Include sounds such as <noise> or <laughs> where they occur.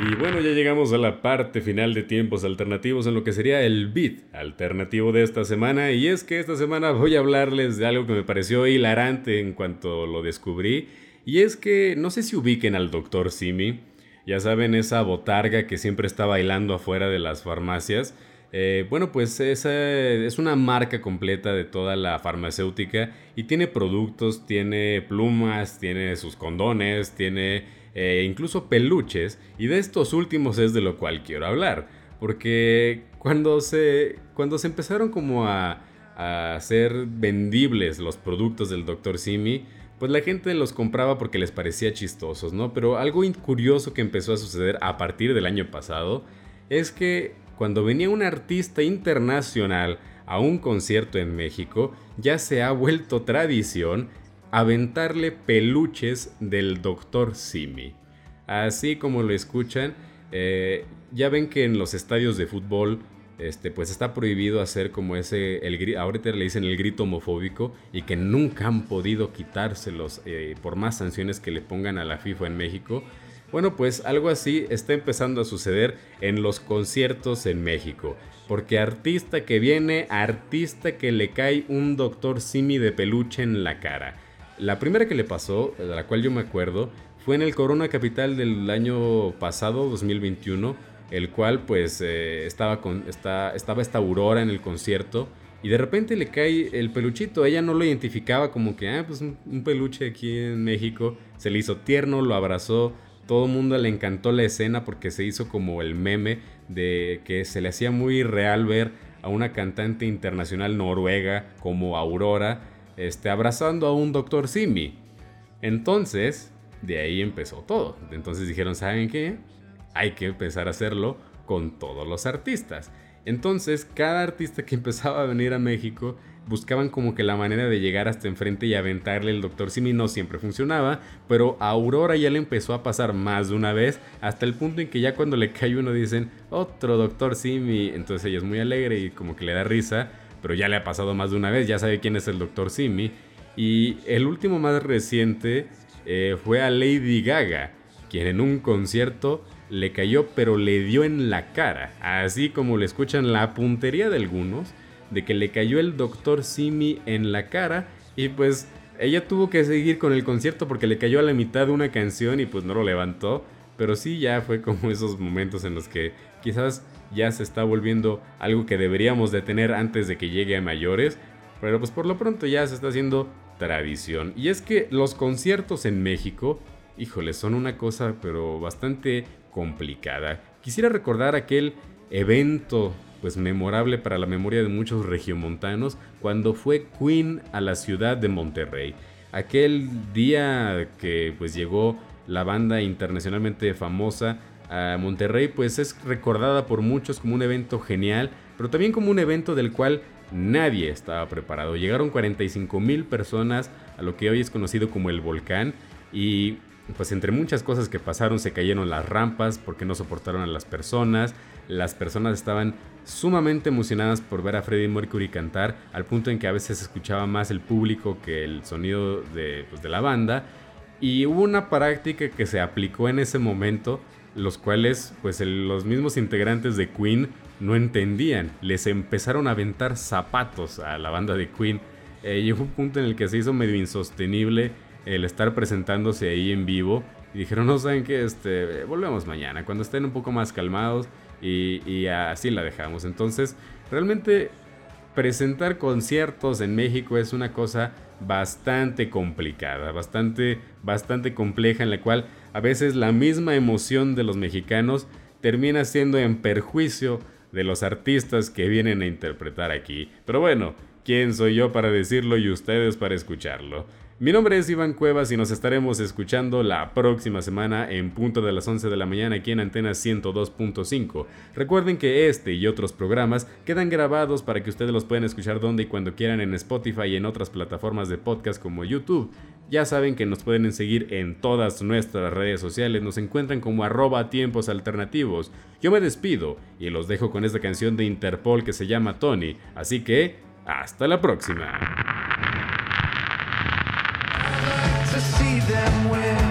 Y bueno, ya llegamos a la parte final de tiempos alternativos en lo que sería el beat alternativo de esta semana. Y es que esta semana voy a hablarles de algo que me pareció hilarante en cuanto lo descubrí. Y es que no sé si ubiquen al Dr. Simi. Ya saben, esa botarga que siempre está bailando afuera de las farmacias. Eh, bueno, pues esa es una marca completa de toda la farmacéutica y tiene productos, tiene plumas, tiene sus condones, tiene eh, incluso peluches y de estos últimos es de lo cual quiero hablar. Porque cuando se, cuando se empezaron como a, a hacer vendibles los productos del Dr. Simi, pues la gente los compraba porque les parecía chistosos, ¿no? Pero algo curioso que empezó a suceder a partir del año pasado es que cuando venía un artista internacional a un concierto en México, ya se ha vuelto tradición aventarle peluches del Dr. Simi. Así como lo escuchan, eh, ya ven que en los estadios de fútbol este, pues está prohibido hacer como ese, el, ahorita le dicen el grito homofóbico y que nunca han podido quitárselos eh, por más sanciones que le pongan a la FIFA en México. Bueno, pues algo así está empezando a suceder en los conciertos en México. Porque artista que viene, artista que le cae un doctor Simi de peluche en la cara. La primera que le pasó, de la cual yo me acuerdo, fue en el Corona Capital del año pasado, 2021, el cual pues eh, estaba, con, estaba esta Aurora en el concierto y de repente le cae el peluchito. Ella no lo identificaba como que, ah, pues un peluche aquí en México. Se le hizo tierno, lo abrazó, todo el mundo le encantó la escena porque se hizo como el meme de que se le hacía muy real ver a una cantante internacional noruega como Aurora este, abrazando a un doctor Simi. Entonces, de ahí empezó todo. Entonces dijeron, ¿saben qué? Hay que empezar a hacerlo con todos los artistas. Entonces, cada artista que <laughs> empezaba a venir a México buscaban como que la manera de llegar hasta enfrente y aventarle el Dr. Simi no siempre funcionaba, pero a Aurora ya le empezó a pasar más de una vez, hasta el punto en que ya cuando le <laughs> cae uno dicen, otro Dr. Simi, entonces ella es muy alegre y como que le da risa, pero ya le ha pasado más de una vez, ya sabe quién es el Dr. Simi. Y el último más reciente eh, fue a Lady Gaga, quien en un concierto le cayó pero le dio en la cara, así como le escuchan la puntería de algunos de que le cayó el doctor Simi en la cara y pues ella tuvo que seguir con el concierto porque le cayó a la mitad de una canción y pues no lo levantó. Pero sí ya fue como esos momentos en los que quizás ya se está volviendo algo que deberíamos de tener antes de que llegue a mayores. Pero pues por lo pronto ya se está haciendo tradición. Y es que los conciertos en México, híjole, son una cosa pero bastante complicada. Quisiera recordar aquel evento pues memorable para la memoria de muchos regiomontanos cuando fue Queen a la ciudad de Monterrey. Aquel día que pues llegó la banda internacionalmente famosa a Monterrey pues es recordada por muchos como un evento genial, pero también como un evento del cual nadie estaba preparado. Llegaron 45 mil personas a lo que hoy es conocido como el volcán y pues entre muchas cosas que pasaron se cayeron las rampas porque no soportaron a las personas, las personas estaban sumamente emocionadas por ver a Freddie Mercury cantar, al punto en que a veces escuchaba más el público que el sonido de, pues, de la banda. Y hubo una práctica que se aplicó en ese momento, los cuales pues los mismos integrantes de Queen no entendían. Les empezaron a aventar zapatos a la banda de Queen. Eh, hubo un punto en el que se hizo medio insostenible el estar presentándose ahí en vivo. Y dijeron, no saben qué, este, volvemos mañana, cuando estén un poco más calmados y, así la dejamos. Entonces, realmente presentar conciertos en México es una cosa bastante complicada, bastante, bastante compleja en la cual a veces la misma emoción de los mexicanos termina siendo en perjuicio de los artistas que vienen a interpretar aquí. Pero bueno, ¿quién soy yo para decirlo y ustedes para escucharlo? Mi nombre es Iván Cuevas y nos estaremos escuchando la próxima semana en punto de las 11 de la mañana aquí en Antena 102.5. Recuerden que este y otros programas quedan grabados para que ustedes los puedan escuchar donde y cuando quieran en Spotify y en otras plataformas de podcast como YouTube. Ya saben que nos pueden seguir en todas nuestras redes sociales, nos encuentran como arroba tiempos alternativos. Yo me despido y los dejo con esta canción de Interpol que se llama Tony, así que hasta la próxima. to see them win.